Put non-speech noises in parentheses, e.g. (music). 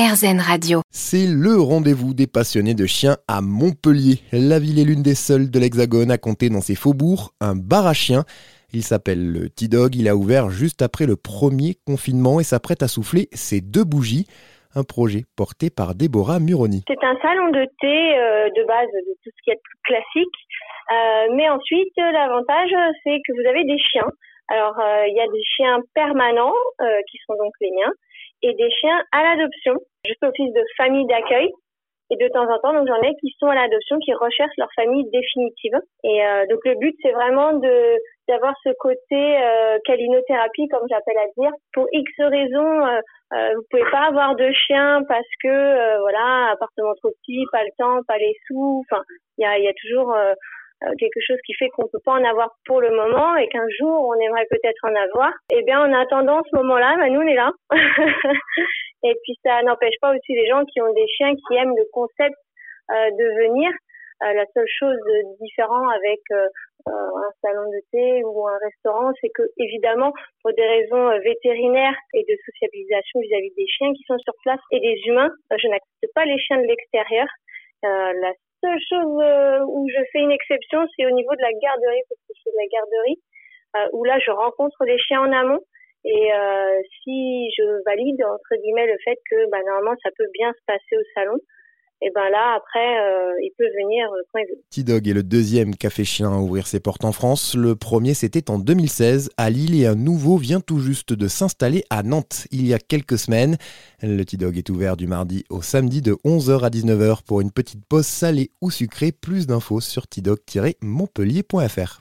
RZN Radio. C'est le rendez-vous des passionnés de chiens à Montpellier. La ville est l'une des seules de l'Hexagone à compter dans ses faubourgs un bar à chiens. Il s'appelle le T-Dog, il a ouvert juste après le premier confinement et s'apprête à souffler ses deux bougies. Un projet porté par Déborah Muroni. C'est un salon de thé euh, de base de tout ce qui est plus classique. Euh, mais ensuite, l'avantage, c'est que vous avez des chiens. Alors, euh, il y a des chiens permanents qui sont donc les miens et des chiens à l'adoption. Je office de famille d'accueil. Et de temps en temps, donc j'en ai qui sont à l'adoption, qui recherchent leur famille définitive. Et euh, donc le but, c'est vraiment de d'avoir ce côté euh, calinothérapie, comme j'appelle à dire. Pour X raisons, euh, euh, vous pouvez pas avoir de chien parce que euh, voilà, appartement trop petit, pas le temps, pas les sous. Enfin, il y a, y a toujours euh, quelque chose qui fait qu'on peut pas en avoir pour le moment et qu'un jour on aimerait peut-être en avoir, eh bien en attendant ce moment-là, bah, nous on est là. (laughs) et puis ça n'empêche pas aussi les gens qui ont des chiens qui aiment le concept euh, de venir. Euh, la seule chose de différent avec un salon de thé ou un restaurant, c'est que évidemment, pour des raisons vétérinaires et de sociabilisation vis-à-vis des chiens qui sont sur place et des humains, je n'accepte pas les chiens de l'extérieur. Euh, la seule chose euh, où je fais une exception, c'est au niveau de la garderie, parce que je de la garderie, euh, où là, je rencontre les chiens en amont. Et euh, si je valide, entre guillemets, le fait que bah, normalement, ça peut bien se passer au salon, et ben là, après, euh, il peut venir euh, quand. T-Dog est le deuxième café chien à ouvrir ses portes en France. Le premier, c'était en 2016 à Lille et un nouveau vient tout juste de s'installer à Nantes il y a quelques semaines. Le T-Dog est ouvert du mardi au samedi de 11h à 19h pour une petite pause salée ou sucrée. Plus d'infos sur t-dog-montpellier.fr.